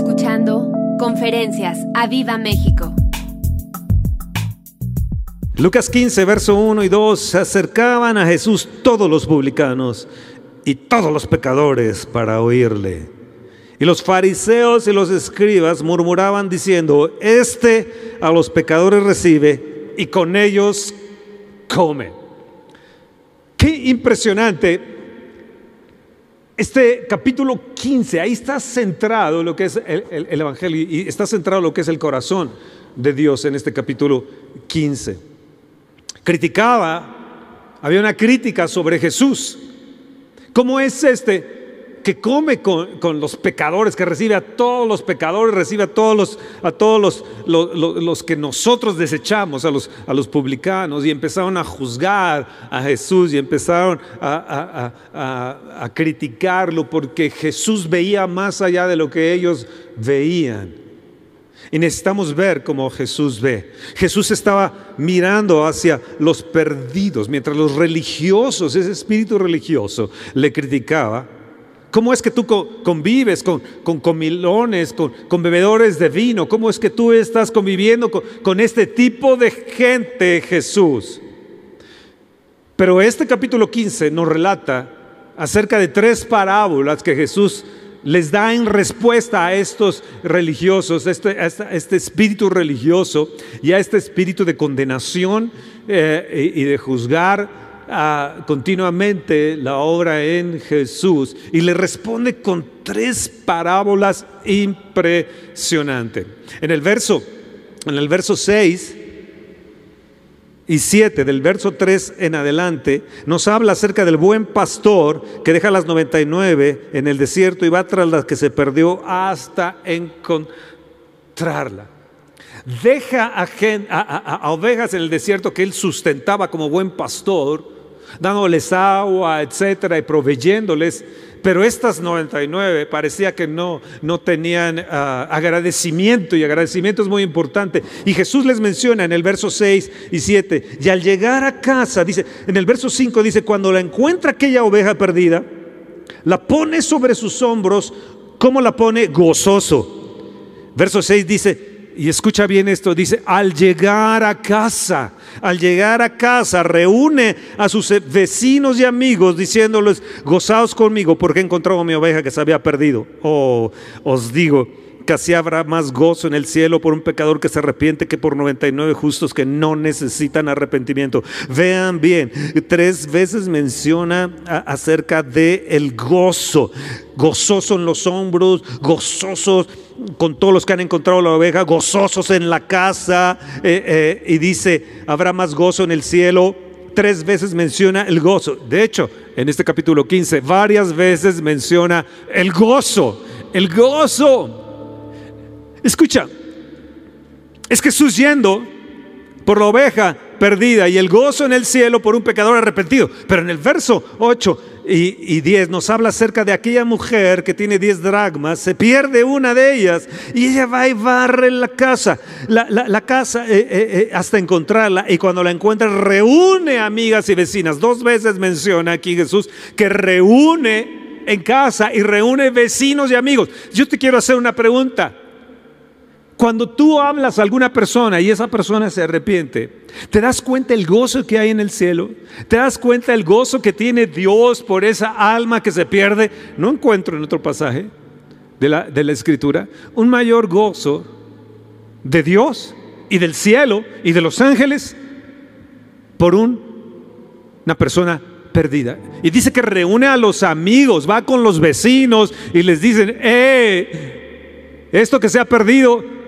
escuchando Conferencias a Viva México. Lucas 15, verso 1 y 2, se acercaban a Jesús todos los publicanos y todos los pecadores para oírle. Y los fariseos y los escribas murmuraban diciendo, este a los pecadores recibe y con ellos come. Qué impresionante. Este capítulo 15, ahí está centrado lo que es el, el Evangelio y está centrado lo que es el corazón de Dios en este capítulo 15 criticaba, había una crítica sobre Jesús. ¿Cómo es este que come con, los pecadores, que recibe a todos los pecadores, recibe a todos los, a todos los, los, que nosotros desechamos, a los, a los publicanos, y empezaron a juzgar a Jesús y empezaron a, a criticarlo porque Jesús veía más allá de lo que ellos veían. Y necesitamos ver como Jesús ve. Jesús estaba mirando hacia los perdidos, mientras los religiosos, ese espíritu religioso, le criticaba. ¿Cómo es que tú convives con, con comilones, con, bebedores de vino? ¿Cómo es que tú estás conviviendo con, con este tipo de gente, Jesús? Pero este capítulo 15 nos relata acerca de tres parábolas que Jesús les da en respuesta a estos religiosos, este, a este, este, espíritu religioso y a este espíritu de condenación eh, y de juzgar continuamente la obra en Jesús. Y le responde con tres parábolas impresionantes. En el verso, en el verso 6 y 7 del verso 3 en adelante nos habla acerca del buen pastor que deja las 99 en el desierto y va tras las que se perdió hasta encontrarla. Deja a ovejas en el desierto que él sustentaba como buen pastor, dándoles agua, etcétera, y proveyéndoles pero estas 99 parecía que no, no tenían ah, agradecimiento y agradecimiento es muy importante. Y Jesús les menciona en el verso 6 y 7, y al llegar a casa, dice, en el verso 5 dice, cuando la encuentra aquella oveja perdida, la pone sobre sus hombros, ¿cómo la pone? Gozoso. Verso 6 dice, y escucha bien esto, dice, al llegar a casa, al llegar a casa, reúne a sus vecinos y amigos diciéndoles, gozaos conmigo porque he encontrado mi oveja que se había perdido. Oh, os digo, que así habrá más gozo en el cielo por un pecador que se arrepiente que por 99 justos que no necesitan arrepentimiento. Vean bien, tres veces menciona acerca de el gozo, gozoso en los hombros, gozosos con todos los que han encontrado la oveja, gozosos en la casa, eh, eh, y dice, habrá más gozo en el cielo. Tres veces menciona el gozo. De hecho, en este capítulo 15, varias veces menciona el gozo, el gozo. Escucha, es Jesús yendo por la oveja perdida y el gozo en el cielo por un pecador arrepentido. Pero en el verso 8 y, 10 nos habla acerca de aquella mujer que tiene 10 dragmas, se pierde una de ellas y ella va y barre la casa, la, casa eh, eh, eh, hasta encontrarla y cuando la encuentra reúne amigas y vecinas. Dos veces menciona aquí Jesús que reúne en casa y reúne vecinos y amigos. Yo te quiero hacer una pregunta. Cuando tú hablas a alguna persona y esa persona se arrepiente, ¿te das cuenta el gozo que hay en el cielo? ¿Te das cuenta el gozo que tiene Dios por esa alma que se pierde? No encuentro en otro pasaje de la, de la escritura un mayor gozo de Dios y del cielo y de los ángeles por un, una persona perdida. Y dice que reúne a los amigos, va con los vecinos y les dicen, eh, esto que se ha perdido,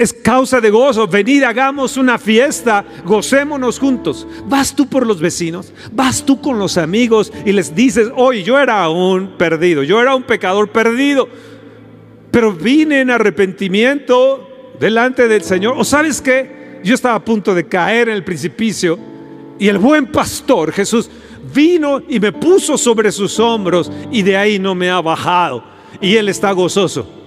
es causa de gozo. Venid, hagamos una fiesta, gocémonos juntos. Vas tú por los vecinos, vas tú con los amigos y les dices, hoy yo era un perdido, yo era un pecador perdido, pero vine en arrepentimiento delante del Señor. ¿O sabes qué? Yo estaba a punto de caer en el precipicio y el buen pastor Jesús vino y me puso sobre sus hombros y de ahí no me ha bajado. Y Él está gozoso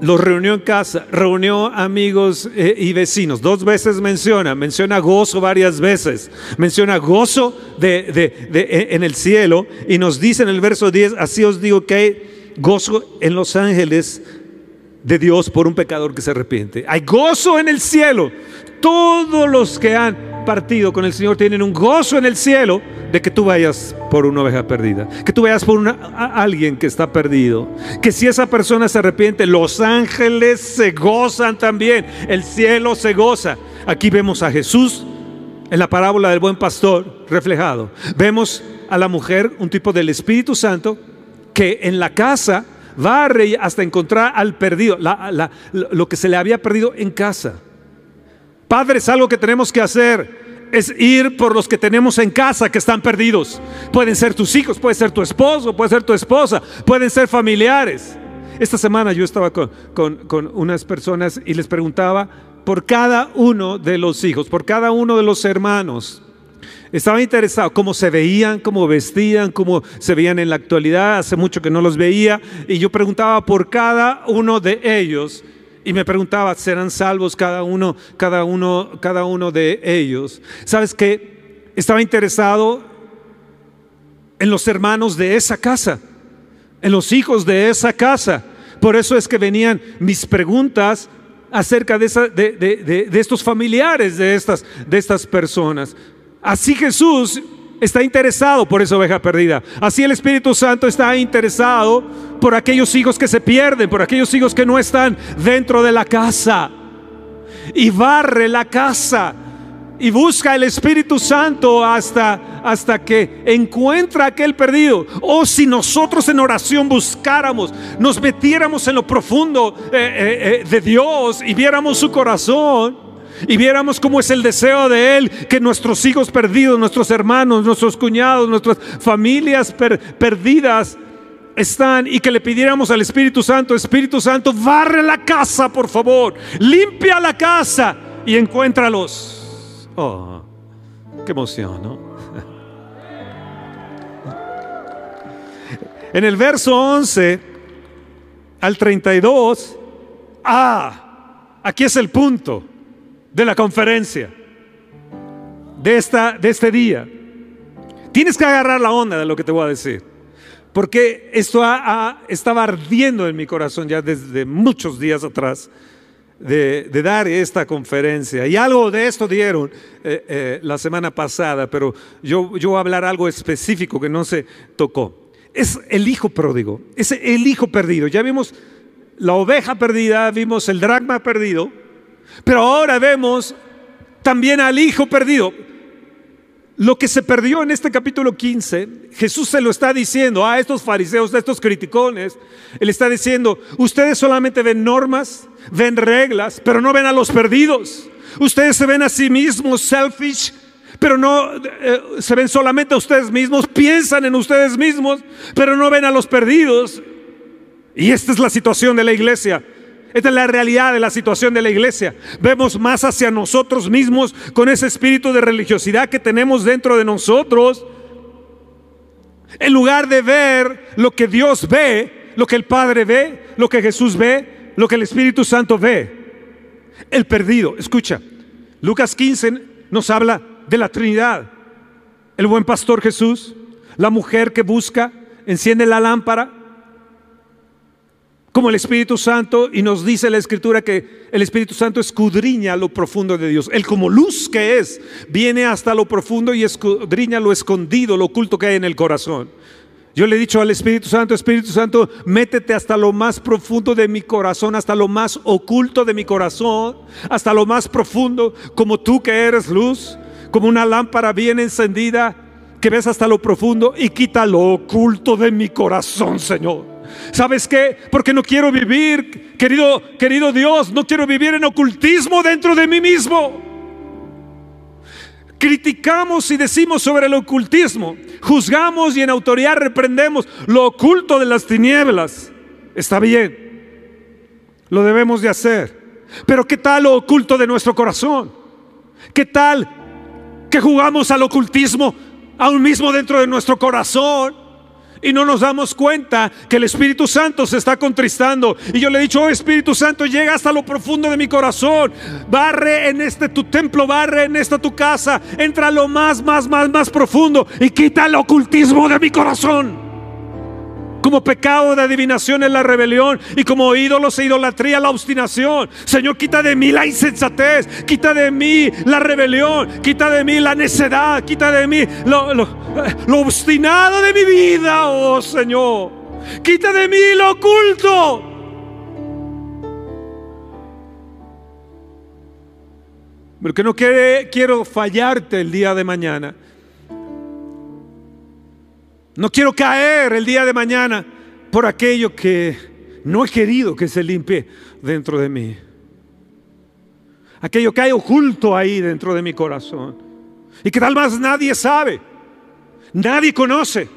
los reunió en casa, reunió amigos eh, y vecinos. Dos veces menciona, menciona gozo varias veces, menciona gozo de, en el cielo y nos dice en el verso 10, así os digo que hay gozo en los ángeles de Dios por un pecador que se arrepiente. Hay gozo en el cielo. Todos los que han partido con el Señor tienen un gozo en el cielo de que tú vayas por una oveja perdida, que tú vayas por alguien que está perdido, que si esa persona se arrepiente, los ángeles se gozan también, el cielo se goza. Aquí vemos a Jesús en la parábola del buen pastor reflejado. Vemos a la mujer, un tipo del Espíritu Santo, que en la casa va hasta encontrar al perdido, lo que se le había perdido en casa. Padres, algo que tenemos que hacer es ir por los que tenemos en casa que están perdidos. Pueden ser tus hijos, puede ser tu esposo, puede ser tu esposa, pueden ser familiares. Esta semana yo estaba con, con unas personas y les preguntaba por cada uno de los hijos, por cada uno de los hermanos. Estaba interesado cómo se veían, cómo vestían, cómo se veían en la actualidad. Hace mucho que no los veía. Y yo preguntaba por cada uno de ellos y me preguntaba, ¿serán salvos cada uno, cada uno, cada uno de ellos? ¿Sabes qué? Estaba interesado en los hermanos de esa casa, en los hijos de esa casa. Por eso es que venían mis preguntas acerca de, de, estos familiares de estas, de estas personas. Así Jesús está interesado por esa oveja perdida. Así el Espíritu Santo está interesado por aquellos hijos que se pierden, por aquellos hijos que no están dentro de la casa. Y barre la casa y busca el Espíritu Santo hasta, hasta que encuentra aquel perdido. O si nosotros en oración buscáramos, nos metiéramos en lo profundo eh, eh, eh, de Dios y viéramos su corazón y viéramos cómo es el deseo de Él que nuestros hijos perdidos, nuestros hermanos, nuestros cuñados, nuestras familias perdidas están y que le pidiéramos al Espíritu Santo, Espíritu Santo, barre la casa, por favor, limpia la casa y encuéntralos. Oh, qué emoción, ¿no? En el verso 11 al 32, ah, aquí es el punto de la conferencia, de, esta, de este día. Tienes que agarrar la onda de lo que te voy a decir. Porque esto estaba ardiendo en mi corazón ya desde muchos días atrás de, dar esta conferencia. Y algo de esto dieron eh, eh, la semana pasada, pero yo, yo voy a hablar algo específico que no se tocó. Es el hijo pródigo, es el hijo perdido. Ya vimos la oveja perdida, vimos el dragma perdido, pero ahora vemos también al hijo perdido. Lo que se perdió en este capítulo 15, Jesús se lo está diciendo a estos fariseos, a estos criticones. Él está diciendo, ustedes solamente ven normas, ven reglas, pero no ven a los perdidos. Ustedes se ven a sí mismos selfish, pero no eh, se ven solamente a ustedes mismos, piensan en ustedes mismos, pero no ven a los perdidos. Y esta es la situación de la iglesia. Esta es la realidad de la situación de la iglesia. Vemos más hacia nosotros mismos con ese espíritu de religiosidad que tenemos dentro de nosotros. En lugar de ver lo que Dios ve, lo que el Padre ve, lo que Jesús ve, lo que el Espíritu Santo ve. El perdido. Escucha, Lucas 15 nos habla de la Trinidad. El buen pastor Jesús, la mujer que busca, enciende la lámpara, como el Espíritu Santo y nos dice la Escritura que el Espíritu Santo escudriña lo profundo de Dios. Él como luz que es, viene hasta lo profundo y escudriña lo escondido, lo oculto que hay en el corazón. Yo le he dicho al Espíritu Santo, Espíritu Santo, métete hasta lo más profundo de mi corazón, hasta lo más oculto de mi corazón, hasta lo más profundo, como tú que eres luz, como una lámpara bien encendida, que ves hasta lo profundo y quita lo oculto de mi corazón, Señor. ¿Sabes qué? Porque no quiero vivir, querido, querido Dios, no quiero vivir en ocultismo dentro de mí mismo. Criticamos y decimos sobre el ocultismo, juzgamos y en autoridad reprendemos lo oculto de las tinieblas. Está bien, lo debemos de hacer. Pero ¿qué tal lo oculto de nuestro corazón? ¿Qué tal que jugamos al ocultismo aún mismo dentro de nuestro corazón? Y no nos damos cuenta que el Espíritu Santo se está contristando. Y yo le he dicho, oh Espíritu Santo, llega hasta lo profundo de mi corazón. Barre en este tu templo, barre en esta tu casa. Entra lo más, más, más, más profundo y quita el ocultismo de mi corazón. Como pecado de adivinación es la rebelión y como ídolos e idolatría la obstinación. Señor, quita de mí la insensatez, quita de mí la rebelión, quita de mí la necedad, quita de mí lo, lo, lo obstinado de mi vida, oh Señor. Quita de mí lo oculto. Porque no quiero fallarte el día de mañana. No quiero caer el día de mañana por aquello que no he querido que se limpie dentro de mí. Aquello que hay oculto ahí dentro de mi corazón. Y que tal vez nadie sabe. Nadie conoce.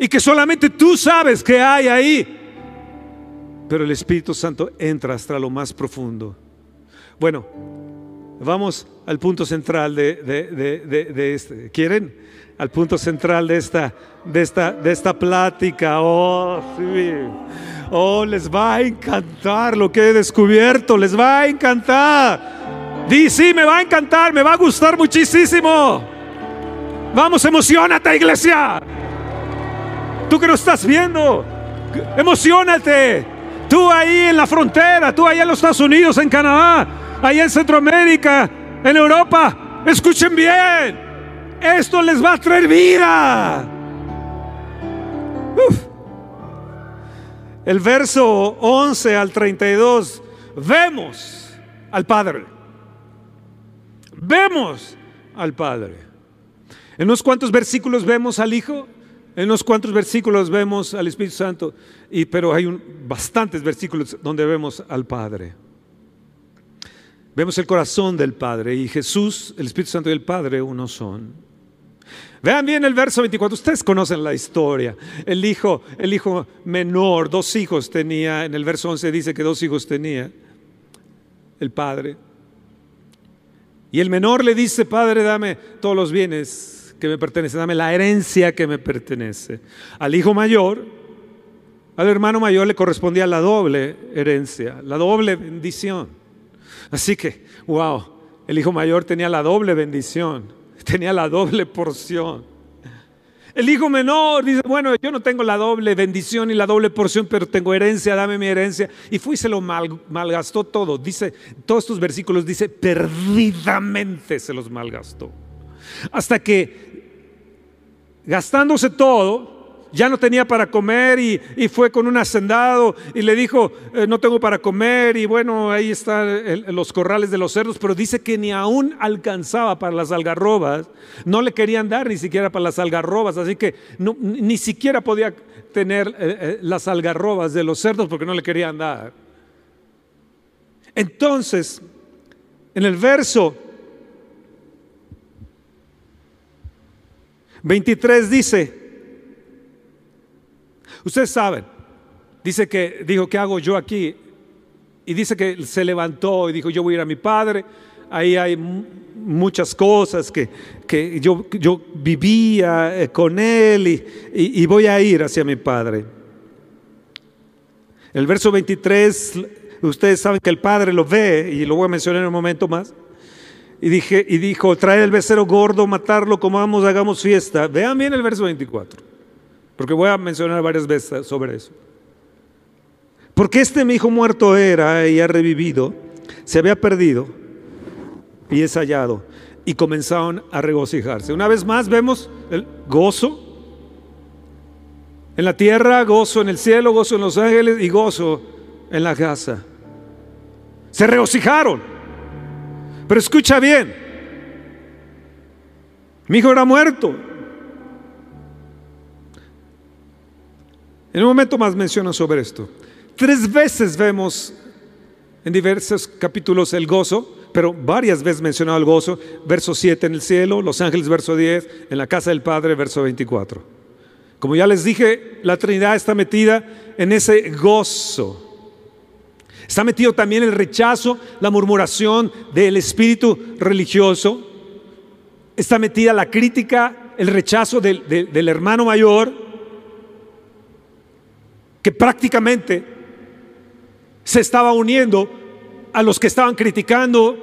Y que solamente tú sabes que hay ahí. Pero el Espíritu Santo entra hasta lo más profundo. Bueno, vamos al punto central de, de, este. ¿Quieren? Al punto central de esta, de esta, de esta plática. Oh, sí. Oh, les va a encantar lo que he descubierto. Les va a encantar. Di, sí, me va a encantar, me va a gustar muchísimo. Vamos, emocionate, iglesia. Tú que no estás viendo, emocionate. Tú ahí en la frontera, tú ahí en los Estados Unidos, en Canadá, allá en Centroamérica, en Europa, escuchen bien, esto les va a traer vida. El verso 11 al 32, vemos al Padre. Vemos al Padre. En unos cuantos versículos vemos al Hijo, en unos cuantos versículos vemos al Espíritu Santo, y, pero hay un, bastantes versículos donde vemos al Padre. Vemos el corazón del Padre y Jesús, el Espíritu Santo y el Padre uno son. Vean bien el verso 24, ustedes conocen la historia. El hijo, el hijo menor, dos hijos tenía, en el verso 11 dice que dos hijos tenía el padre. Y el menor le dice, Padre, dame todos los bienes que me pertenecen, dame la herencia que me pertenece. Al hijo mayor, al hermano mayor le correspondía la doble herencia, la doble bendición. Así que, wow, el hijo mayor tenía la doble bendición, tenía la doble porción. El hijo menor dice, bueno, yo no tengo la doble bendición y la doble porción, pero tengo herencia, dame mi herencia. Y fui y se lo malgastó todo. Dice, todos estos versículos dice, perdidamente se los malgastó. Hasta que, gastándose todo, ya no tenía para comer y, fue con un hacendado y le dijo, eh, no tengo para comer y bueno, ahí están los corrales de los cerdos, pero dice que ni aún alcanzaba para las algarrobas, no le querían dar ni siquiera para las algarrobas, así que ni siquiera podía tener eh, eh, las algarrobas de los cerdos porque no le querían dar. Entonces, en el verso 23 dice, Ustedes saben, dice que dijo, ¿qué hago yo aquí? Y dice que se levantó y dijo, yo voy a ir a mi padre. Ahí hay muchas cosas que, que yo, yo, vivía eh, con él y, y, voy a ir hacia mi padre. El verso 23, ustedes saben que el padre lo ve y lo voy a mencionar en un momento más. Y, dije, y dijo, trae el becerro gordo, matarlo, comamos, hagamos fiesta. Vean bien el verso 24 porque voy a mencionar varias veces sobre eso. Porque este mi hijo muerto era y ha revivido, se había perdido y es hallado. Y comenzaron a regocijarse. Una vez más vemos el gozo en la tierra, gozo en el cielo, gozo en los ángeles y gozo en la casa. Se regocijaron. Pero escucha bien, mi hijo era muerto En un momento más menciono sobre esto. Tres veces vemos en diversos capítulos el gozo, pero varias veces mencionado el gozo. Verso 7 en el cielo, los ángeles, verso 10, en la casa del Padre, verso 24. Como ya les dije, la Trinidad está metida en ese gozo. Está metido también el rechazo, la murmuración del espíritu religioso. Está metida la crítica, el rechazo del, del hermano mayor que prácticamente se estaba uniendo a los que estaban criticando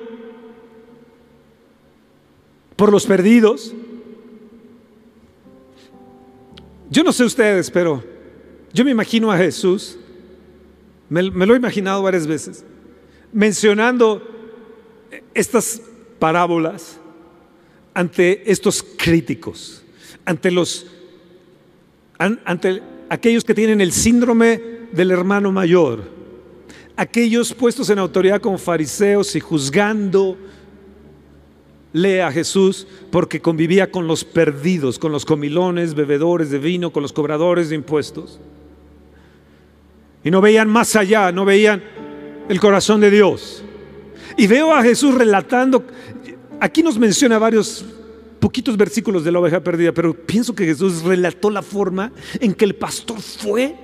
por los perdidos. Yo no sé ustedes, pero yo me imagino a Jesús, me, lo he imaginado varias veces, mencionando estas parábolas ante estos críticos, ante los ante aquellos que tienen el síndrome del hermano mayor, aquellos puestos en autoridad como fariseos y juzgando a Jesús porque convivía con los perdidos, con los comilones, bebedores de vino, con los cobradores de impuestos. Y no veían más allá, no veían el corazón de Dios. Y veo a Jesús relatando, aquí nos menciona varios poquitos versículos de la oveja perdida, pero pienso que Jesús relató la forma en que el pastor fue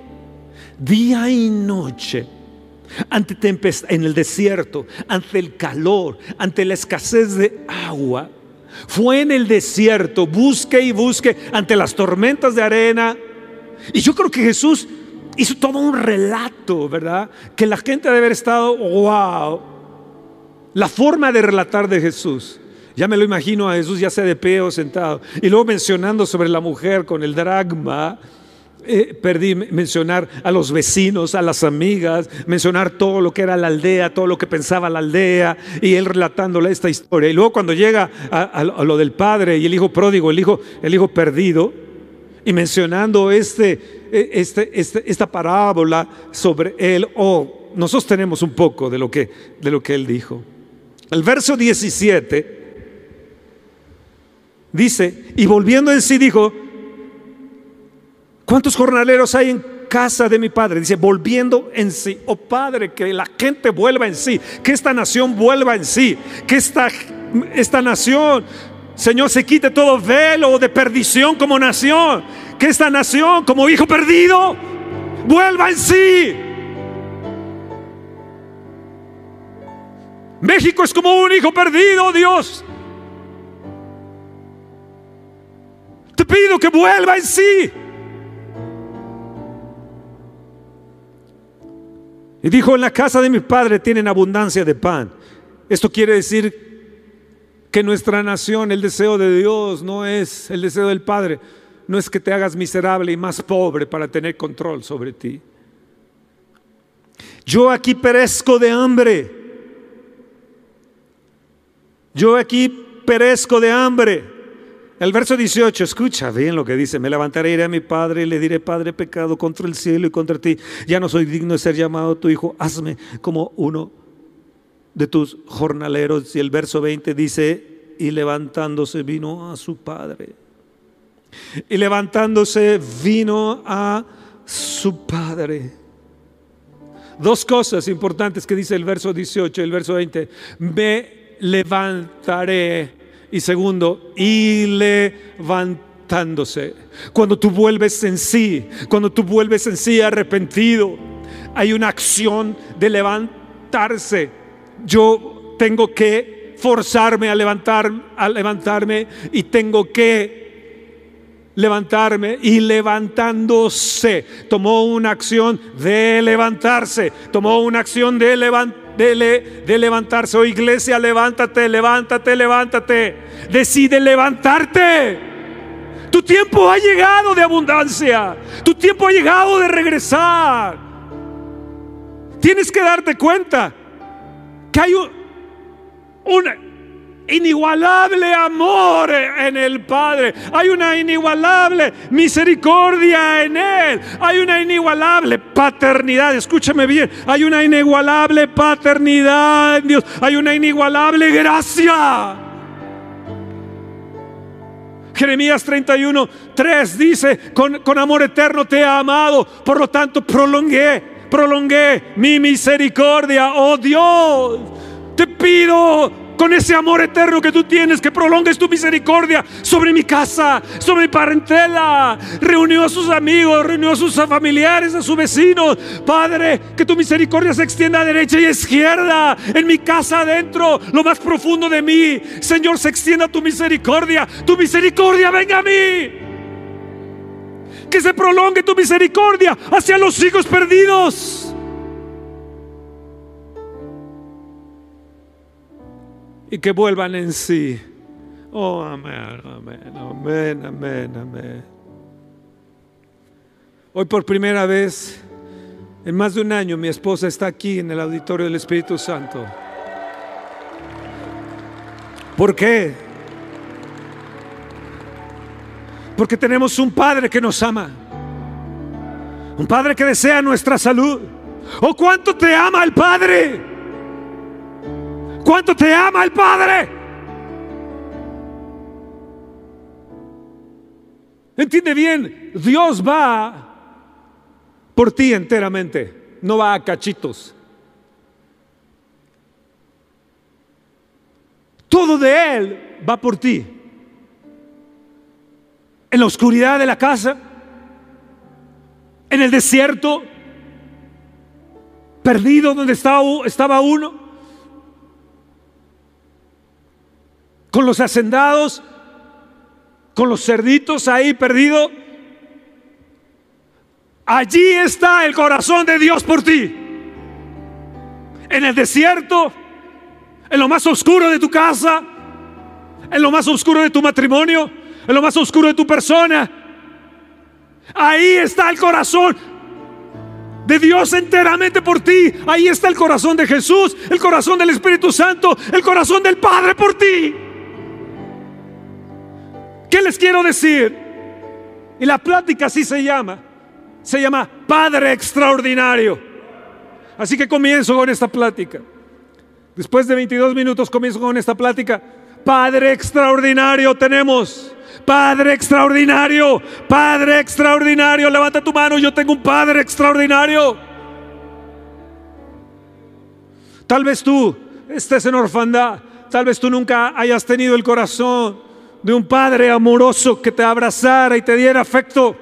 día y noche ante tempestad en el desierto, ante el calor, ante la escasez de agua. Fue en el desierto, busque y busque ante las tormentas de arena. Y yo creo que Jesús hizo todo un relato, ¿verdad? Que la gente debe haber estado, wow, la forma de relatar de Jesús. Ya me lo imagino a Jesús ya sea de pie o sentado. Y luego mencionando sobre la mujer con el dragma. Eh, perdí mencionar a los vecinos, a las amigas, mencionar todo lo que era la aldea, todo lo que pensaba la aldea, y él relatándole esta historia. Y luego cuando llega a, lo del padre y el hijo pródigo, el hijo, el hijo perdido, y mencionando este, e, este, este, esta parábola sobre él, oh, nosotros tenemos un poco de lo que, de lo que él dijo. El verso 17 dice, y volviendo en sí dijo, ¿cuántos jornaleros hay en casa de mi padre? Dice, volviendo en sí, oh Padre, que la gente vuelva en sí, que esta nación vuelva en sí, que esta, esta nación, Señor, se quite todo velo de perdición como nación, que esta nación como hijo perdido vuelva en sí. México es como un hijo perdido, Dios. Te pido que vuelva en sí. Y dijo, en la casa de mi padre tienen abundancia de pan. Esto quiere decir que nuestra nación, el deseo de Dios no es el deseo del Padre, no es que te hagas miserable y más pobre para tener control sobre ti. Yo aquí perezco de hambre. Yo aquí perezco de hambre. El verso 18, escucha bien lo que dice, me levantaré, iré a mi padre y le diré, Padre, pecado contra el cielo y contra ti, ya no soy digno de ser llamado tu hijo, hazme como uno de tus jornaleros. Y el verso 20 dice, y levantándose vino a su padre. Y levantándose vino a su padre. Dos cosas importantes que dice el verso 18 y el verso 20. Me levantaré y segundo, y levantándose. Cuando tú vuelves en sí, cuando tú vuelves en sí arrepentido, hay una acción de levantarse. Yo tengo que forzarme a levantar, a levantarme y tengo que levantarme y levantándose. Tomó una acción de levantarse, tomó una acción de levantarse de, levantarse. Oh iglesia, levántate, levántate, levántate. Decide levantarte. Tu tiempo ha llegado de abundancia. Tu tiempo ha llegado de regresar. Tienes que darte cuenta que hay un, una, inigualable amor en el Padre. Hay una inigualable misericordia en Él. Hay una inigualable paternidad. Escúchame bien. Hay una inigualable paternidad en Dios. Hay una inigualable gracia. Jeremías 31, 3 dice, con, con amor eterno te he amado, por lo tanto prolongué, prolongué mi misericordia, oh Dios. Te pido con ese amor eterno que tú tienes, que prolongues tu misericordia sobre mi casa, sobre mi parentela. Reunió a sus amigos, reunió a sus familiares, a sus vecinos. Padre, que tu misericordia se extienda a derecha y a izquierda, en mi casa adentro, lo más profundo de mí. Señor, se extienda tu misericordia. Tu misericordia venga a mí. Que se prolongue tu misericordia hacia los hijos perdidos. Y que vuelvan en sí. Oh, amén, amén, amén, amén, amén. Hoy por primera vez, en más de un año, mi esposa está aquí en el auditorio del Espíritu Santo. ¿Por qué? Porque tenemos un Padre que nos ama. Un Padre que desea nuestra salud. ¿O cuánto te ama el Padre? ¿Cuánto te ama el Padre? Entiende bien, Dios va por ti enteramente, no va a cachitos. Todo de Él va por ti. En la oscuridad de la casa, en el desierto, perdido donde estaba, estaba uno, con los hacendados, con los cerditos ahí perdido. Allí está el corazón de Dios por ti. En el desierto, en lo más oscuro de tu casa, en lo más oscuro de tu matrimonio, en lo más oscuro de tu persona. Ahí está el corazón de Dios enteramente por ti. Ahí está el corazón de Jesús, el corazón del Espíritu Santo, el corazón del Padre por ti. ¿Qué les quiero decir? Y la plática así se llama. Se llama Padre Extraordinario. Así que comienzo con esta plática. Después de 22 minutos comienzo con esta plática. Padre Extraordinario tenemos. Padre extraordinario, Padre extraordinario, levanta tu mano, yo tengo un Padre extraordinario. Tal vez tú estés en orfandad, tal vez tú nunca hayas tenido el corazón de un Padre amoroso que te abrazara y te diera afecto.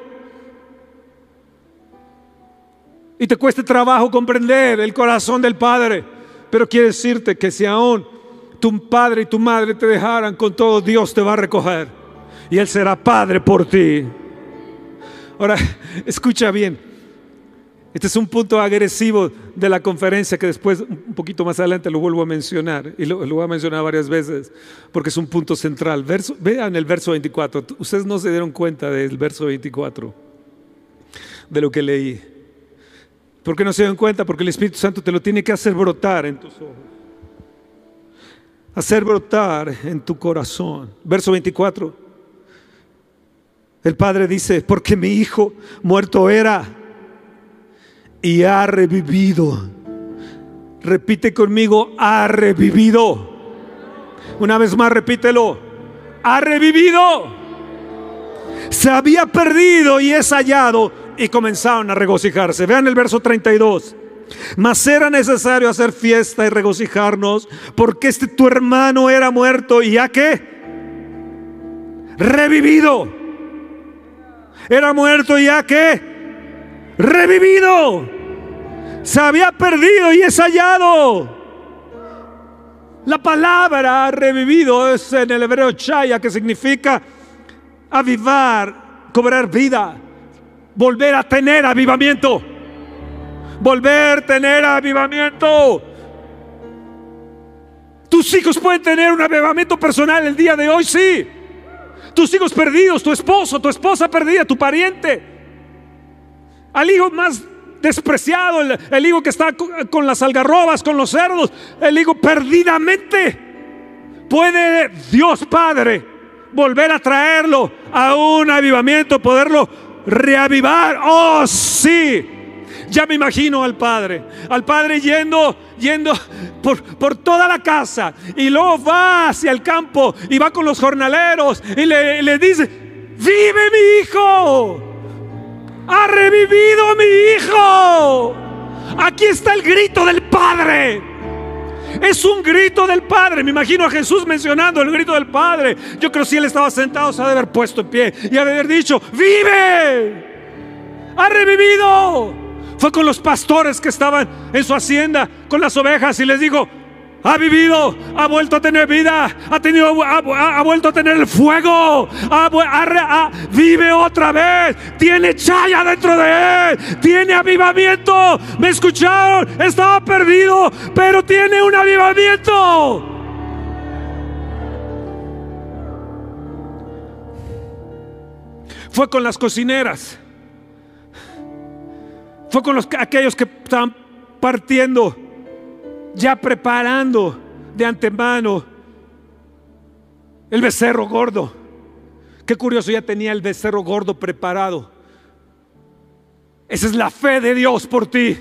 Y te cueste trabajo comprender el corazón del Padre. Pero quiero decirte que si aún tu padre y tu madre te dejaran con todo, Dios te va a recoger. Y Él será Padre por ti. Ahora, escucha bien. Este es un punto agresivo de la conferencia que después, un poquito más adelante, lo vuelvo a mencionar. Y lo, voy a mencionar varias veces porque es un punto central. Vean el verso 24. Ustedes no se dieron cuenta del verso 24, de lo que leí. ¿Por qué no se dan cuenta? Porque el Espíritu Santo te lo tiene que hacer brotar en tus ojos. Hacer brotar en tu corazón. Verso 24. El Padre dice, porque mi hijo muerto era y ha revivido. Repite conmigo, ha revivido. Una vez más, repítelo. Ha revivido. Se había perdido y es hallado y comenzaron a regocijarse. Vean el verso 32. Mas era necesario hacer fiesta y regocijarnos porque este tu hermano era muerto y ya que revivido. Era muerto y ya que revivido. Se había perdido y es hallado. La palabra revivido es en el hebreo chaya que significa avivar, cobrar vida volver a tener avivamiento. Volver a tener avivamiento. Tus hijos pueden tener un avivamiento personal el día de hoy, sí. Tus hijos perdidos, tu esposo, tu esposa perdida, tu pariente. Al hijo más despreciado, el, hijo que está con, las algarrobas, con los cerdos, el hijo perdidamente. Puede Dios Padre volver a traerlo a un avivamiento, poderlo reavivar. Oh, sí. Ya me imagino al padre, al padre yendo, yendo por, por, toda la casa y luego va hacia el campo y va con los jornaleros y le, le dice, vive mi hijo, ha revivido mi hijo. Aquí está el grito del padre. Es un grito del Padre. Me imagino a Jesús mencionando el grito del Padre. Yo creo que si él estaba sentado se ha de haber puesto en pie y haber dicho, vive. Ha revivido. Fue con los pastores que estaban en su hacienda, con las ovejas y les digo, ha vivido, ha vuelto a tener vida, ha, tenido, ha, vuelto a tener el fuego, vive otra vez, tiene chaya dentro de él, tiene avivamiento. ¿Me escucharon? Estaba perdido, pero tiene un avivamiento. Fue con las cocineras Fue con los, aquellos que estaban partiendo, ya preparando de antemano el becerro gordo. Qué curioso, ya tenía el becerro gordo preparado. Esa es la fe de Dios por ti.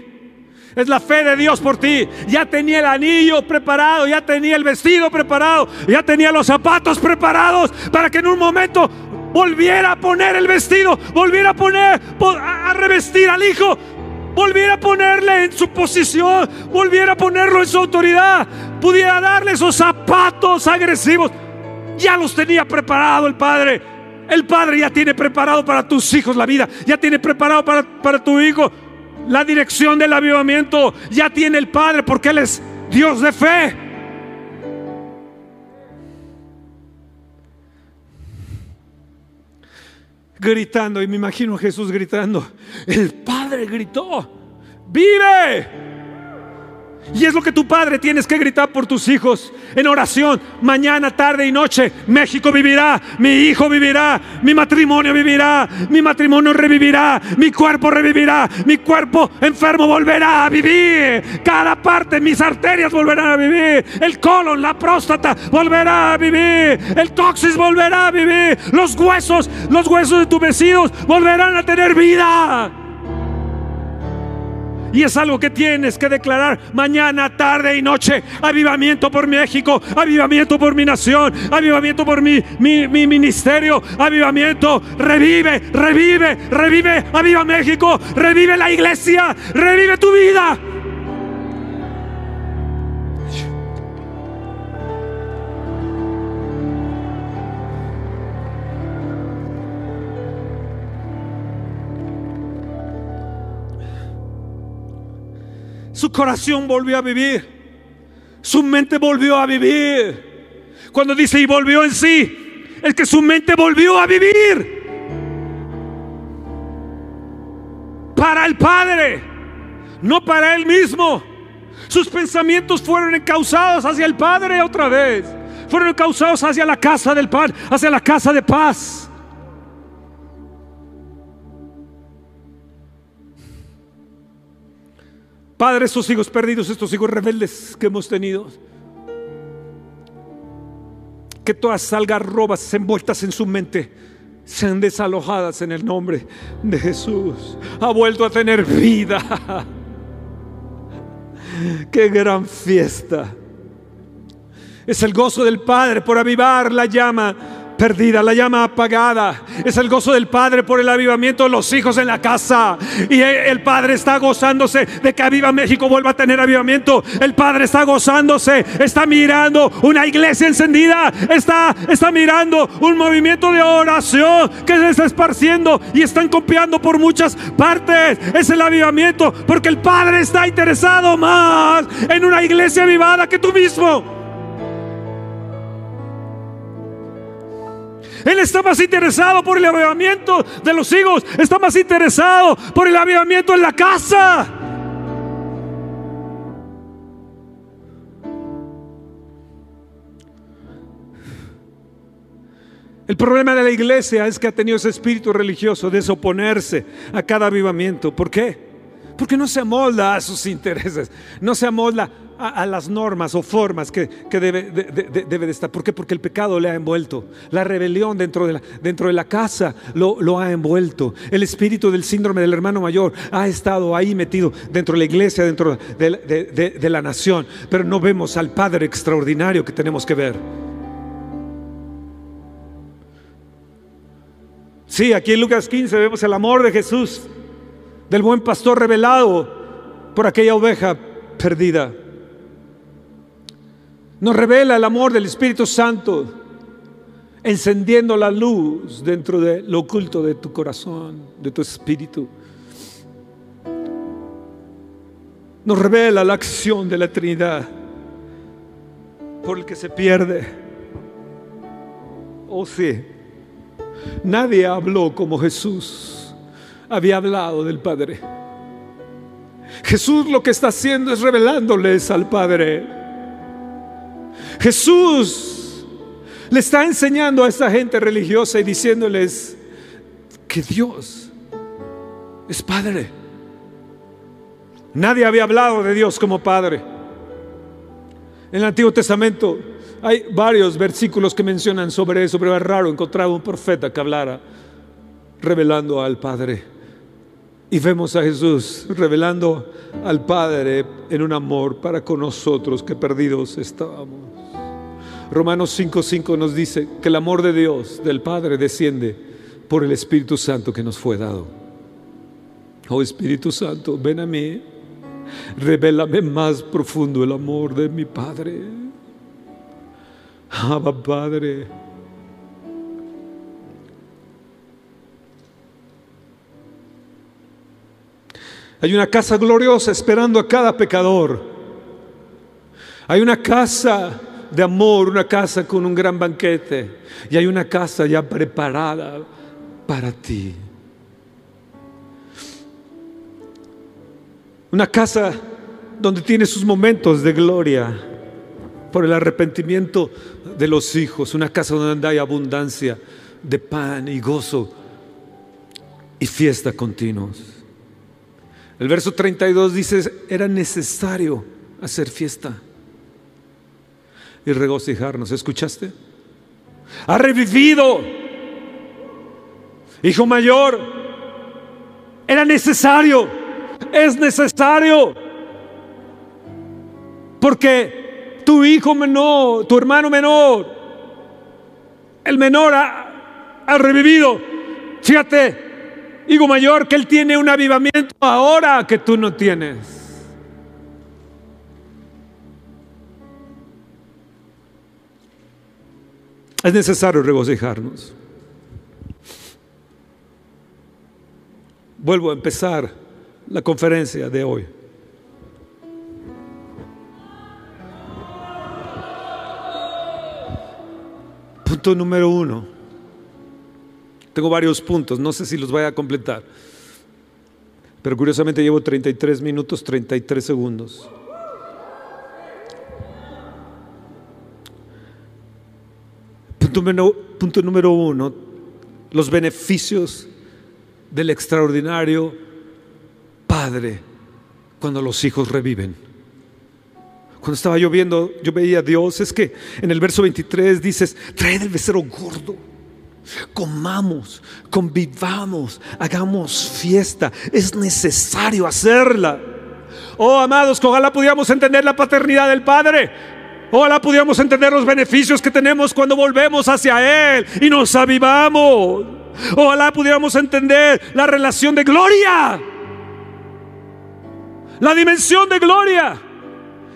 Es la fe de Dios por ti. Ya tenía el anillo preparado, ya tenía el vestido preparado, ya tenía los zapatos preparados para que en un momento volviera a poner el vestido, volviera a poner, a revestir al hijo, volviera a ponerle en su posición, volviera a ponerlo en su autoridad, pudiera darle esos zapatos agresivos. Ya los tenía preparado el Padre. El Padre ya tiene preparado para tus hijos la vida, ya tiene preparado para, para tu hijo la dirección del avivamiento, ya tiene el Padre porque Él es Dios de fe. Gritando, y me imagino a Jesús gritando, el Padre gritó, vive. Y es lo que tu padre tienes que gritar por tus hijos en oración, mañana, tarde y noche. México vivirá, mi hijo vivirá, mi matrimonio vivirá, mi matrimonio revivirá, mi cuerpo revivirá, mi cuerpo enfermo volverá a vivir. Cada parte, mis arterias volverán a vivir, el colon, la próstata volverá a vivir, el coxis volverá a vivir, los huesos, los huesos de tus vecinos volverán a tener vida. Y es algo que tienes que declarar mañana, tarde y noche. Avivamiento por México, avivamiento por mi nación, avivamiento por mi, mi, mi ministerio, avivamiento. Revive, revive, revive, aviva México, revive la iglesia, revive tu vida. Su corazón volvió a vivir. Su mente volvió a vivir. Cuando dice y volvió en sí, es que su mente volvió a vivir. Para el Padre, no para él mismo. Sus pensamientos fueron encausados hacia el Padre otra vez. Fueron encausados hacia la casa del Padre, hacia la casa de paz. Padre, estos hijos perdidos, estos hijos rebeldes que hemos tenido. Que todas robas envueltas en su mente sean desalojadas en el nombre de Jesús. Ha vuelto a tener vida. Qué gran fiesta. Es el gozo del Padre por avivar la llama perdida, la llama apagada. Es el gozo del Padre por el avivamiento de los hijos en la casa. Y el Padre está gozándose de que Aviva México vuelva a tener avivamiento. El Padre está gozándose, está mirando una iglesia encendida, está, está mirando un movimiento de oración que se está esparciendo y están copiando por muchas partes. Es el avivamiento porque el Padre está interesado más en una iglesia avivada que tú mismo. Él está más interesado por el avivamiento de los hijos. Está más interesado por el avivamiento en la casa. El problema de la iglesia es que ha tenido ese espíritu religioso de oponerse a cada avivamiento. ¿Por qué? Porque no se amolda a sus intereses, no se amolda a, las normas o formas que, debe, de, estar. ¿Por qué? Porque el pecado le ha envuelto. La rebelión dentro de la, dentro de la casa lo, lo ha envuelto. El espíritu del síndrome del hermano mayor ha estado ahí metido dentro de la iglesia, dentro de, la nación. Pero no vemos al Padre extraordinario que tenemos que ver. Sí, aquí en Lucas 15 vemos el amor de Jesús, del buen pastor revelado por aquella oveja perdida nos revela el amor del Espíritu Santo, encendiendo la luz dentro de lo oculto de tu corazón, de tu espíritu. Nos revela la acción de la Trinidad por el que se pierde. Oh sí, nadie habló como Jesús había hablado del Padre. Jesús lo que está haciendo es revelándoles al Padre. Jesús le está enseñando a esta gente religiosa y diciéndoles que Dios es Padre. Nadie había hablado de Dios como Padre. En el Antiguo Testamento hay varios versículos que mencionan sobre eso, pero es raro encontrar un profeta que hablara revelando al Padre. Y vemos a Jesús revelando al Padre en un amor para con nosotros que perdidos estábamos. Romanos 5:5 nos dice que el amor de Dios, del Padre, desciende por el Espíritu Santo que nos fue dado. Oh Espíritu Santo, ven a mí, revélame más profundo el amor de mi Padre. Abba Padre. Hay una casa gloriosa esperando a cada pecador. Hay una casa de amor, una casa con un gran banquete. Y hay una casa ya preparada para ti. Una casa donde tiene sus momentos de gloria por el arrepentimiento de los hijos. Una casa donde hay abundancia de pan y gozo y fiesta continuos. El verso 32 dice, era necesario hacer fiesta y regocijarnos. ¿Escuchaste? Ha revivido. Hijo mayor, era necesario, es necesario. Porque tu hijo menor, tu hermano menor, el menor ha, ha revivido. Fíjate, hijo mayor, que él tiene un avivamiento ahora que tú no tienes. Es necesario regocijarnos. Vuelvo a empezar la conferencia de hoy. Punto número uno. Tengo varios puntos, no sé si los voy a completar. Pero curiosamente llevo 33 minutos, 33 segundos. Punto número, uno, los beneficios del extraordinario Padre cuando los hijos reviven. Cuando estaba lloviendo, yo veía a Dios, es que en el verso 23 dices, traed el becerro gordo, comamos, convivamos, hagamos fiesta, es necesario hacerla. Oh, amados, ojalá pudiéramos entender la paternidad del Padre. Ojalá pudiéramos entender los beneficios que tenemos cuando volvemos hacia Él y nos avivamos. Ojalá pudiéramos entender la relación de gloria. La dimensión de gloria.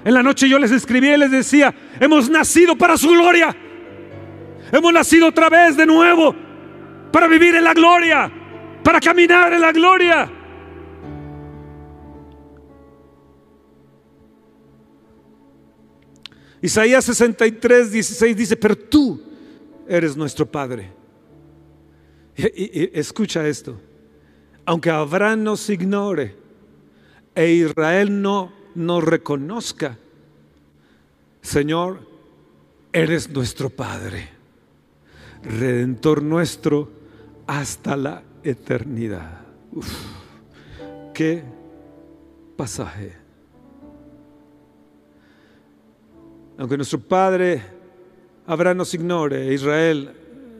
En la noche yo les escribí y les decía, hemos nacido para su gloria. Hemos nacido otra vez de nuevo para vivir en la gloria, para caminar en la gloria. Isaías 63, 16 dice, pero tú eres nuestro Padre. Y, escucha esto, aunque Abraham nos ignore e Israel no nos reconozca, Señor, eres nuestro Padre, Redentor nuestro hasta la eternidad. qué pasaje. Aunque nuestro Padre Abraham nos ignore, Israel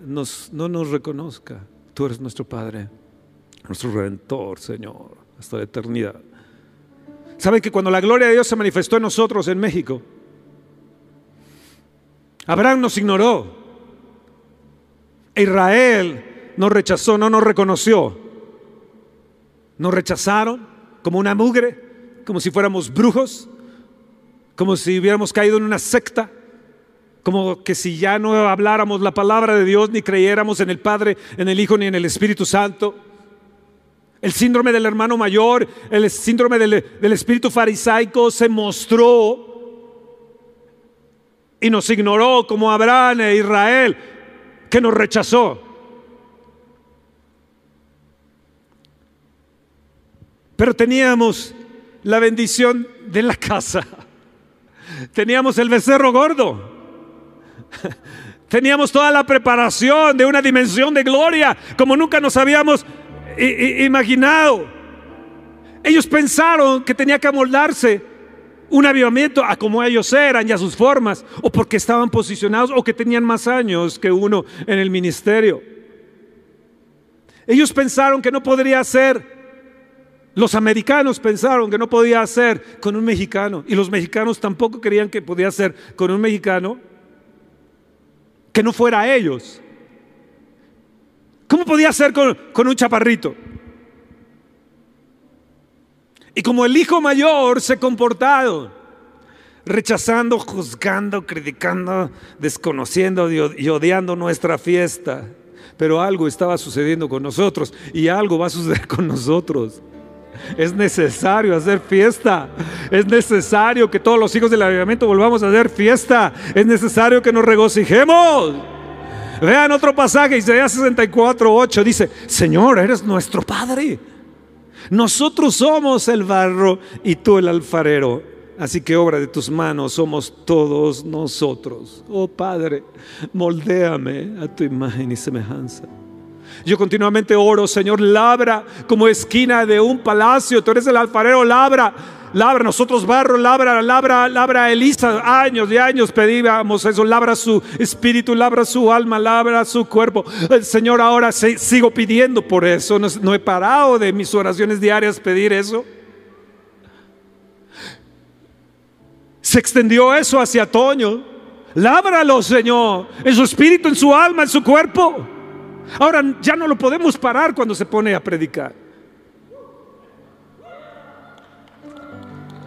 nos, no nos reconozca, tú eres nuestro Padre, nuestro Redentor, Señor, hasta la eternidad. ¿Saben que cuando la gloria de Dios se manifestó en nosotros en México, Abraham nos ignoró, Israel nos rechazó, no nos reconoció, nos rechazaron como una mugre, como si fuéramos brujos, como si hubiéramos caído en una secta, como que si ya no habláramos la palabra de Dios ni creyéramos en el Padre, en el Hijo ni en el Espíritu Santo. El síndrome del hermano mayor, el síndrome del, espíritu farisaico se mostró y nos ignoró como Abraham e Israel, que nos rechazó. Pero teníamos la bendición de la casa. Teníamos el becerro gordo. Teníamos toda la preparación de una dimensión de gloria como nunca nos habíamos imaginado. Ellos pensaron que tenía que amoldarse un avivamiento a como ellos eran y a sus formas, o porque estaban posicionados o que tenían más años que uno en el ministerio. Ellos pensaron que no podría ser, los americanos pensaron que no podía hacer con un mexicano, y los mexicanos tampoco querían que podía hacer con un mexicano que no fuera ellos. ¿Cómo podía ser con, con un chaparrito? Y como el hijo mayor se comportado, rechazando, juzgando, criticando, desconociendo y odiando nuestra fiesta. Pero algo estaba sucediendo con nosotros y algo va a suceder con nosotros. Es necesario hacer fiesta. Es necesario que todos los hijos del avivamiento volvamos a hacer fiesta. Es necesario que nos regocijemos. Vean otro pasaje, Isaías 64, 8 dice, Señor, eres nuestro Padre. Nosotros somos el barro y tú el alfarero. Así que obra de tus manos somos todos nosotros. Oh Padre, moldéame a tu imagen y semejanza. Yo continuamente oro, Señor, labra como esquina de un palacio. Tú eres el alfarero, labra labra, nosotros barro, labra, labra, labra Elisa, años y años pedíamos eso, labra su espíritu, labra su alma, labra su cuerpo. El Señor ahora sigo pidiendo por eso, no, he parado de mis oraciones diarias pedir eso. Se extendió eso hacia Toño. Lábralo, Señor, en su espíritu, en su alma, en su cuerpo. Ahora ya no lo podemos parar cuando se pone a predicar.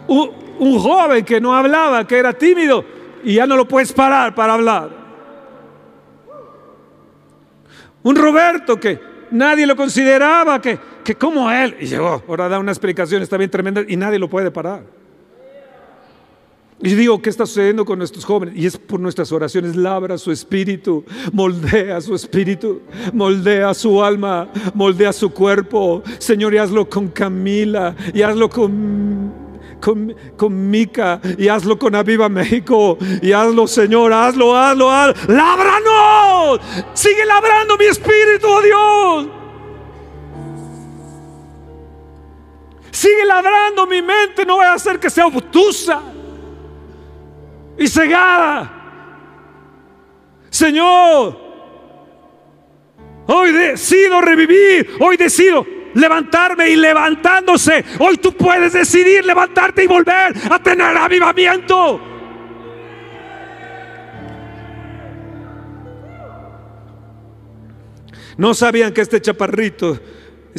un, joven que no hablaba, que era tímido, y ya no lo puedes parar para hablar. Un Roberto que nadie lo consideraba, que, que como él, y llegó, ahora da una explicación, está bien tremenda, y nadie lo puede parar. Y digo, ¿qué está sucediendo con nuestros jóvenes? Y es por nuestras oraciones, labra su espíritu, moldea su espíritu, moldea su alma, moldea su cuerpo. Señor, y hazlo con Camila, y hazlo con con, Mica y hazlo con Aviva México y hazlo Señor, hazlo, hazlo, hazlo. Lábranos, sigue labrando mi espíritu, oh Dios. Sigue labrando mi mente, no voy a hacer que sea obtusa y cegada. Señor, hoy decido revivir, hoy decido levantarme y levantándose. Hoy tú puedes decidir levantarte y volver a tener avivamiento. No sabían que este chaparrito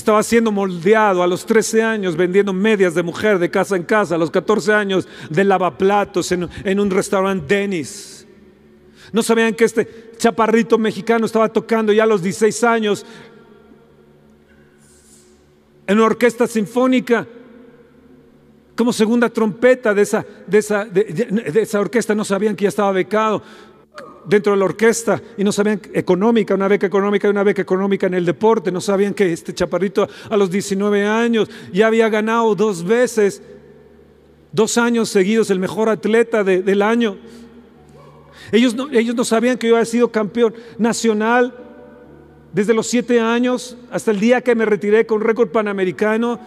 estaba siendo moldeado a los 13 años vendiendo medias de mujer de casa en casa, a los 14 años de lavaplatos en, un restaurante Denis. No sabían que este chaparrito mexicano estaba tocando ya a los 16 años en una orquesta sinfónica como segunda trompeta de esa, de esa, de, esa orquesta. No sabían que ya estaba becado dentro de la orquesta y no sabían económica, una beca económica y una beca económica en el deporte. No sabían que este chaparrito a los 19 años ya había ganado dos veces, dos años seguidos, el mejor atleta del año. Ellos no, ellos no sabían que yo había sido campeón nacional desde los siete años hasta el día que me retiré con récord panamericano,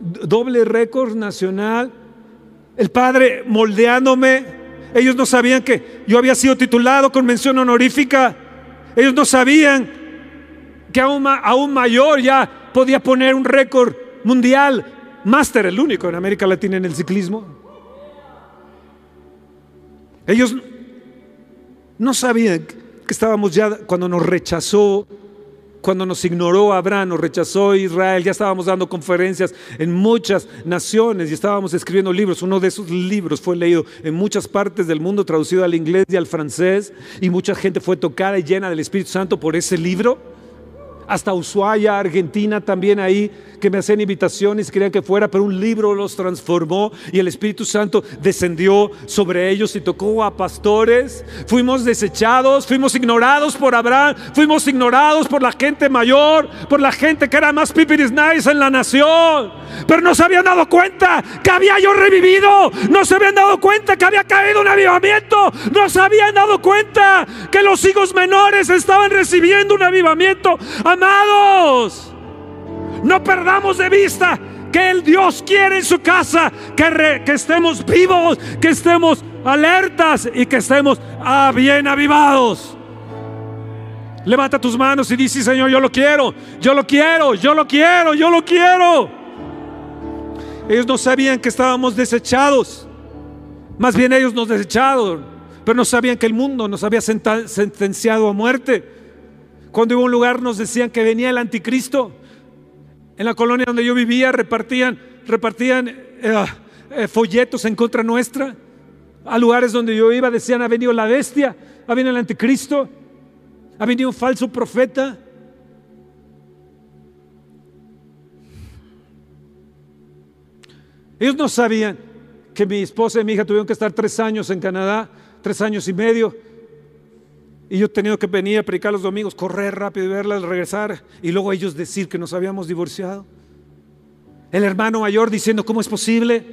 doble récord nacional, el padre moldeándome. Ellos no sabían que yo había sido titulado con mención honorífica. Ellos no sabían que aún, aún mayor ya podía poner un récord mundial, máster, el único en América Latina en el ciclismo. Ellos no sabían que estábamos ya cuando nos rechazó cuando nos ignoró Abraham, nos rechazó Israel, ya estábamos dando conferencias en muchas naciones y estábamos escribiendo libros. Uno de esos libros fue leído en muchas partes del mundo, traducido al inglés y al francés, y mucha gente fue tocada y llena del Espíritu Santo por ese libro. Hasta Ushuaia, Argentina, también ahí que me hacían invitaciones, querían que fuera, pero un libro los transformó y el Espíritu Santo descendió sobre ellos y tocó a pastores. Fuimos desechados, fuimos ignorados por Abraham, fuimos ignorados por la gente mayor, por la gente que era más pipiris nice en la nación. Pero no se habían dado cuenta que había yo revivido, no se habían dado cuenta que había caído un avivamiento, no se habían dado cuenta que los hijos menores estaban recibiendo un avivamiento. Amados. No perdamos de vista que el Dios quiere en su casa, que, estemos vivos, que estemos alertas y que estemos ah, bien avivados. Levanta tus manos y dice, Señor, yo lo quiero, yo lo quiero, yo lo quiero, yo lo quiero. Ellos no sabían que estábamos desechados. Más bien ellos nos desecharon, pero no sabían que el mundo nos había sentenciado a muerte. Cuando iba a un lugar nos decían que venía el anticristo. En la colonia donde yo vivía repartían, repartían eh, eh, folletos en contra nuestra. A lugares donde yo iba decían ha venido la bestia, ha venido el anticristo, ha venido un falso profeta. Ellos no sabían que mi esposa y mi hija tuvieron que estar tres años en Canadá, tres años y medio. Y yo he tenido que venir a predicar los domingos, correr rápido y verlas regresar. Y luego ellos decir que nos habíamos divorciado. El hermano mayor diciendo, ¿cómo es posible?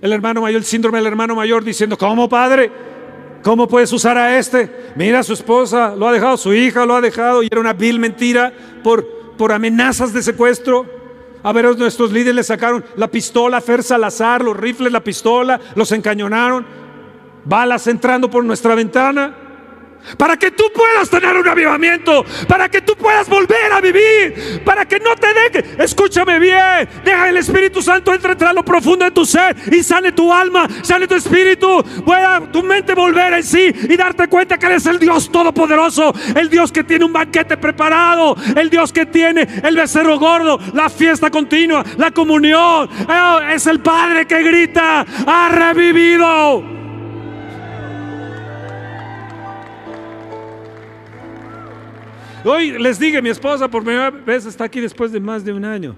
El hermano mayor, el síndrome del hermano mayor diciendo, ¿cómo padre? ¿Cómo puedes usar a este? Mira, su esposa lo ha dejado, su hija lo ha dejado y era una vil mentira por, por amenazas de secuestro. A ver, nuestros líderes le sacaron la pistola, Fer Salazar, los rifles, la pistola, los encañonaron, balas entrando por nuestra ventana para que tú puedas tener un avivamiento, para que tú puedas volver a vivir, para que no te deje. Escúchame bien, deja el Espíritu Santo entre a lo profundo de tu ser y sale tu alma, sale tu espíritu, pueda tu mente volver en sí y darte cuenta que eres el Dios todopoderoso, el Dios que tiene un banquete preparado, el Dios que tiene el becerro gordo, la fiesta continua, la comunión. Oh, es el Padre que grita, ha revivido. Hoy les dije, mi esposa por primera vez está aquí después de más de un año.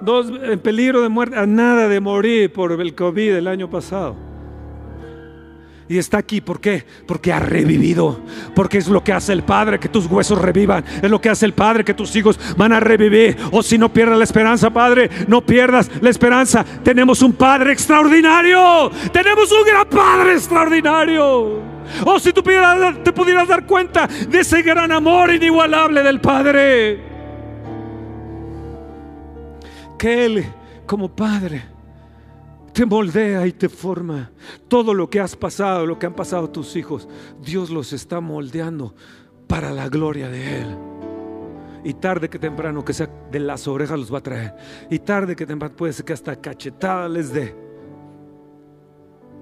Dos en peligro de muerte, a nada de morir por el COVID el año pasado. Y está aquí, ¿por qué? Porque ha revivido. Porque es lo que hace el Padre, que tus huesos revivan. Es lo que hace el Padre, que tus hijos van a revivir. O si no pierdas la esperanza, Padre, no pierdas la esperanza. Tenemos un Padre extraordinario. Tenemos un gran Padre extraordinario. Oh, si tú te pudieras dar cuenta de ese gran amor inigualable del Padre. Que Él, como Padre, te moldea y te forma. Todo lo que has pasado, lo que han pasado tus hijos, Dios los está moldeando para la gloria de Él. Y tarde que temprano, que sea de las orejas los va a traer. Y tarde que temprano puede ser que hasta cachetada les dé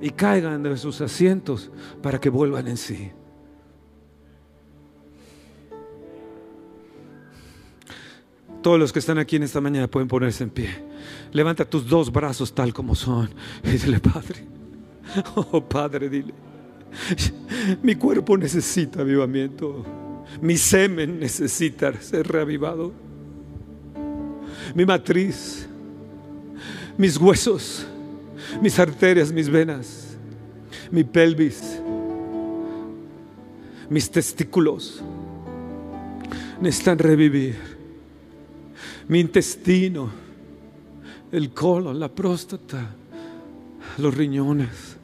y caigan de sus asientos para que vuelvan en sí. Todos los que están aquí en esta mañana pueden ponerse en pie. Levanta tus dos brazos tal como son y dile, Padre, oh Padre, dile, mi cuerpo necesita avivamiento, mi semen necesita ser reavivado, mi matriz, mis huesos mis arterias, mis venas, mi pelvis, mis testículos necesitan revivir. Mi intestino, el colon, la próstata, los riñones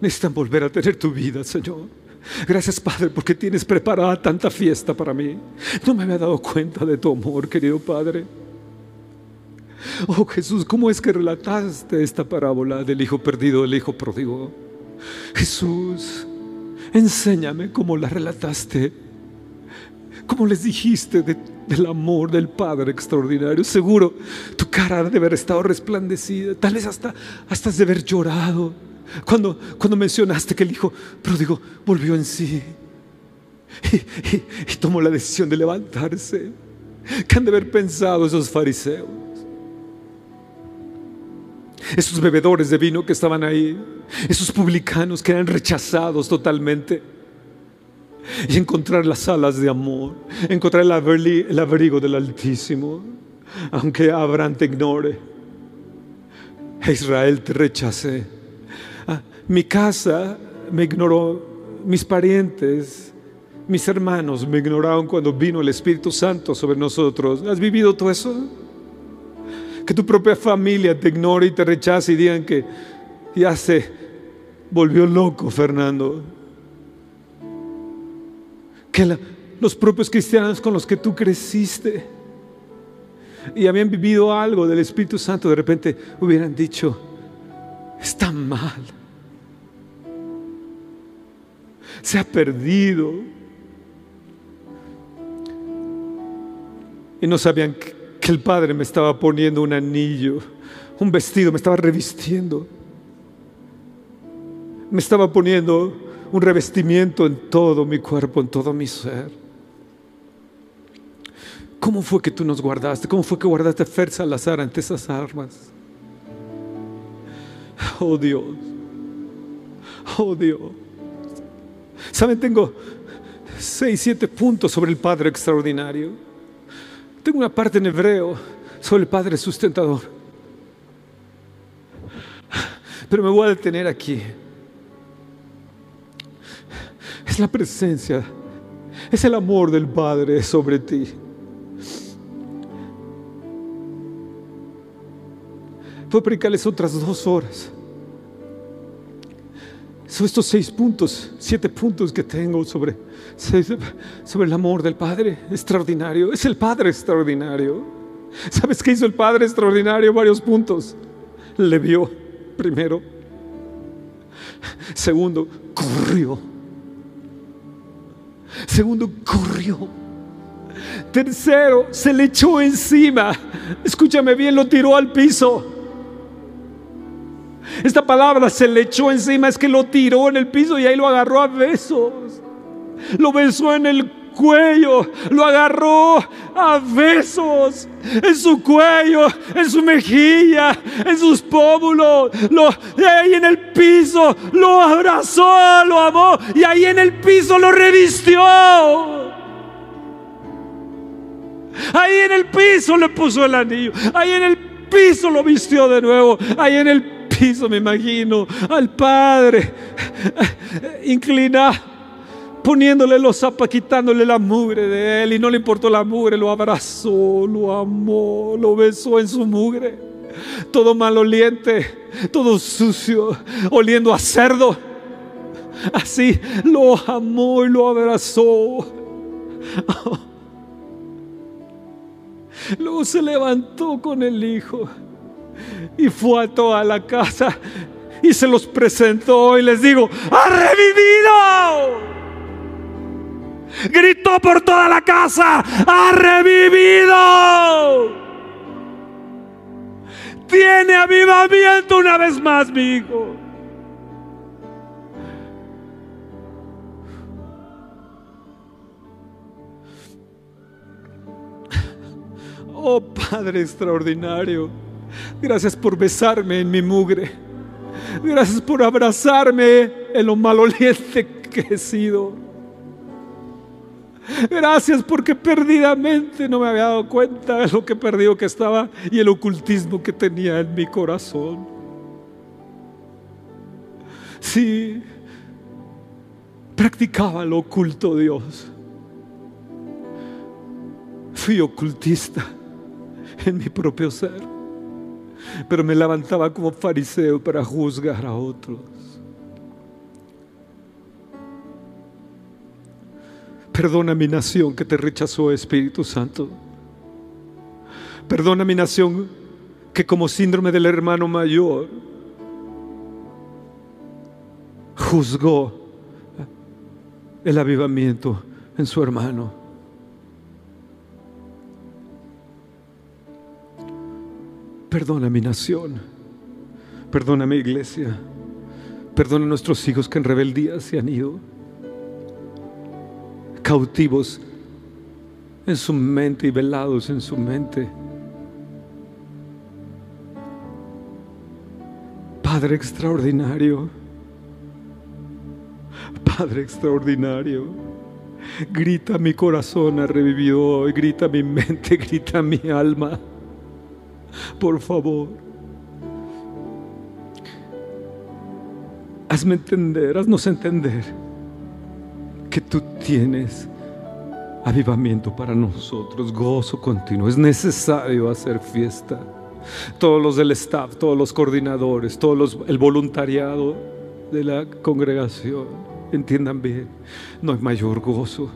necesitan volver a tener tu vida, Señor. Gracias, Padre, porque tienes preparada tanta fiesta para mí. No me había dado cuenta de tu amor, querido Padre. Oh Jesús, ¿cómo es que relataste esta parábola del hijo perdido, del hijo pródigo? Jesús, enséñame cómo la relataste. ¿Cómo les dijiste del amor del Padre extraordinario? Seguro tu cara debe haber estado resplandecida, tal vez hasta, hasta de haber llorado cuando, cuando mencionaste que el hijo pródigo volvió en sí y, y tomó la decisión de levantarse. ¿Qué han de haber pensado esos fariseos? Esos bebedores de vino que estaban ahí, esos publicanos que eran rechazados totalmente. Y encontrar las alas de amor, encontrar el abrigo del Altísimo, aunque Abraham te ignore, Israel te rechace. Ah, mi casa me ignoró, mis parientes, mis hermanos me ignoraron cuando vino el Espíritu Santo sobre nosotros. ¿Has vivido todo eso? Que tu propia familia te ignore y te rechace y digan que ya se volvió loco Fernando. Que los propios cristianos con los que tú creciste y habían vivido algo del Espíritu Santo, de repente hubieran dicho, está mal, se ha perdido. Y no sabían que el Padre me estaba poniendo un anillo, un vestido, me estaba revistiendo. Me estaba poniendo un revestimiento en todo mi cuerpo, en todo mi ser. ¿Cómo fue que tú nos guardaste? ¿Cómo fue que guardaste a Fer Salazar ante esas armas? Oh Dios. Oh Dios. Saben, tengo seis, siete puntos sobre el Padre extraordinario. Tengo una parte en hebreo sobre el Padre sustentador. Pero me voy a detener aquí. Es la presencia, es el amor del Padre sobre ti. Puedo predicarles otras dos horas. Son estos seis puntos, siete puntos que tengo sobre, sobre el amor del Padre extraordinario. Es el Padre extraordinario. ¿Sabes qué hizo el Padre extraordinario? Varios puntos. Le vio primero. Segundo, corrió. Segundo, corrió. Tercero, se le echó encima. Escúchame bien, lo tiró al piso. Esta palabra se le echó encima, es que lo tiró en el piso y ahí lo agarró a besos. Lo besó en el cuello, lo agarró a besos en su cuello, en su mejilla, en sus pómulos, ahí en el piso lo abrazó, lo amó y ahí en el piso lo revistió. Ahí en el piso le puso el anillo, ahí en el piso lo vistió de nuevo, ahí en el piso me imagino al Padre inclinado poniéndole los zapatos, quitándole la mugre de él y no le importó la mugre, lo abrazó, lo amó, lo besó en su mugre. Todo maloliente, todo sucio, oliendo a cerdo. Así lo amó y lo abrazó. Luego se levantó con el hijo y fue a toda la casa y se los presentó y les digo, ha revivido gritó por toda la casa, ha revivido. Tiene avivamiento una vez más, mi hijo. Oh Padre extraordinario, gracias por besarme en mi mugre. Gracias por abrazarme en lo maloliente que he sido. Gracias porque perdidamente no me había dado cuenta de lo que perdido que estaba y el ocultismo que tenía en mi corazón. Sí, practicaba lo oculto Dios. Fui ocultista en mi propio ser, pero me levantaba como fariseo para juzgar a otros. Perdona mi nación que te rechazó, Espíritu Santo. Perdona mi nación que como síndrome del hermano mayor juzgó el avivamiento en su hermano. Perdona mi nación, perdona mi iglesia, perdona a nuestros hijos que en rebeldía se han ido cautivos en su mente y velados en su mente. Padre extraordinario, Padre extraordinario, grita mi corazón ha revivido hoy, grita mi mente, grita mi alma. Por favor, hazme entender, haznos entender que tú tienes avivamiento para nosotros, gozo continuo. Es necesario hacer fiesta. Todos los del staff, todos los coordinadores, todos el voluntariado de la congregación, entiendan bien, no hay mayor gozo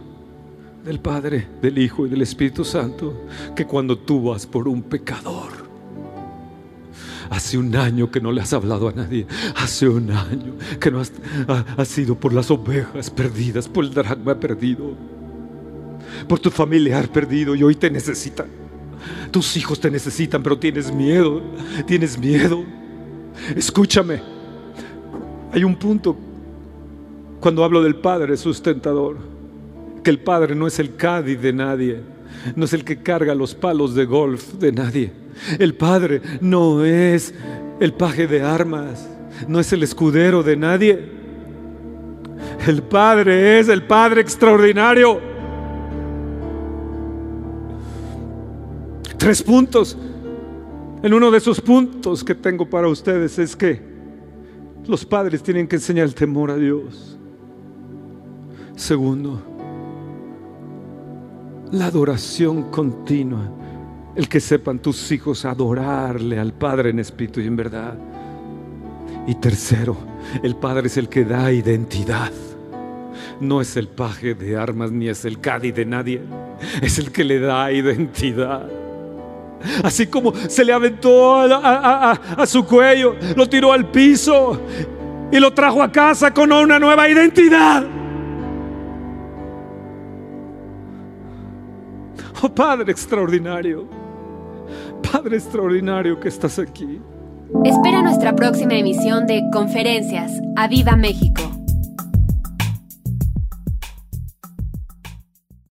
del Padre, del Hijo y del Espíritu Santo que cuando tú vas por un pecador. Hace un año que no le has hablado a nadie. Hace un año que no has, ha, sido por las ovejas perdidas, por el dragma perdido, por tu familiar perdido y hoy te necesitan. Tus hijos te necesitan, pero tienes miedo, tienes miedo. Escúchame, hay un punto cuando hablo del Padre sustentador, que el Padre no es el Cádiz de nadie, no es el que carga los palos de golf de nadie. El Padre no es el paje de armas, no es el escudero de nadie. El Padre es el Padre extraordinario. Tres puntos. En uno de esos puntos que tengo para ustedes es que los padres tienen que enseñar temor a Dios. Segundo, la adoración continua. El que sepan tus hijos adorarle al Padre en espíritu y en verdad. Y tercero, el Padre es el que da identidad. No es el paje de armas ni es el cadi de nadie. Es el que le da identidad. Así como se le aventó a, su cuello, lo tiró al piso y lo trajo a casa con una nueva identidad. Oh Padre extraordinario, Padre extraordinario que estás aquí. Espera nuestra próxima emisión de Conferencias. ¡A Viva México!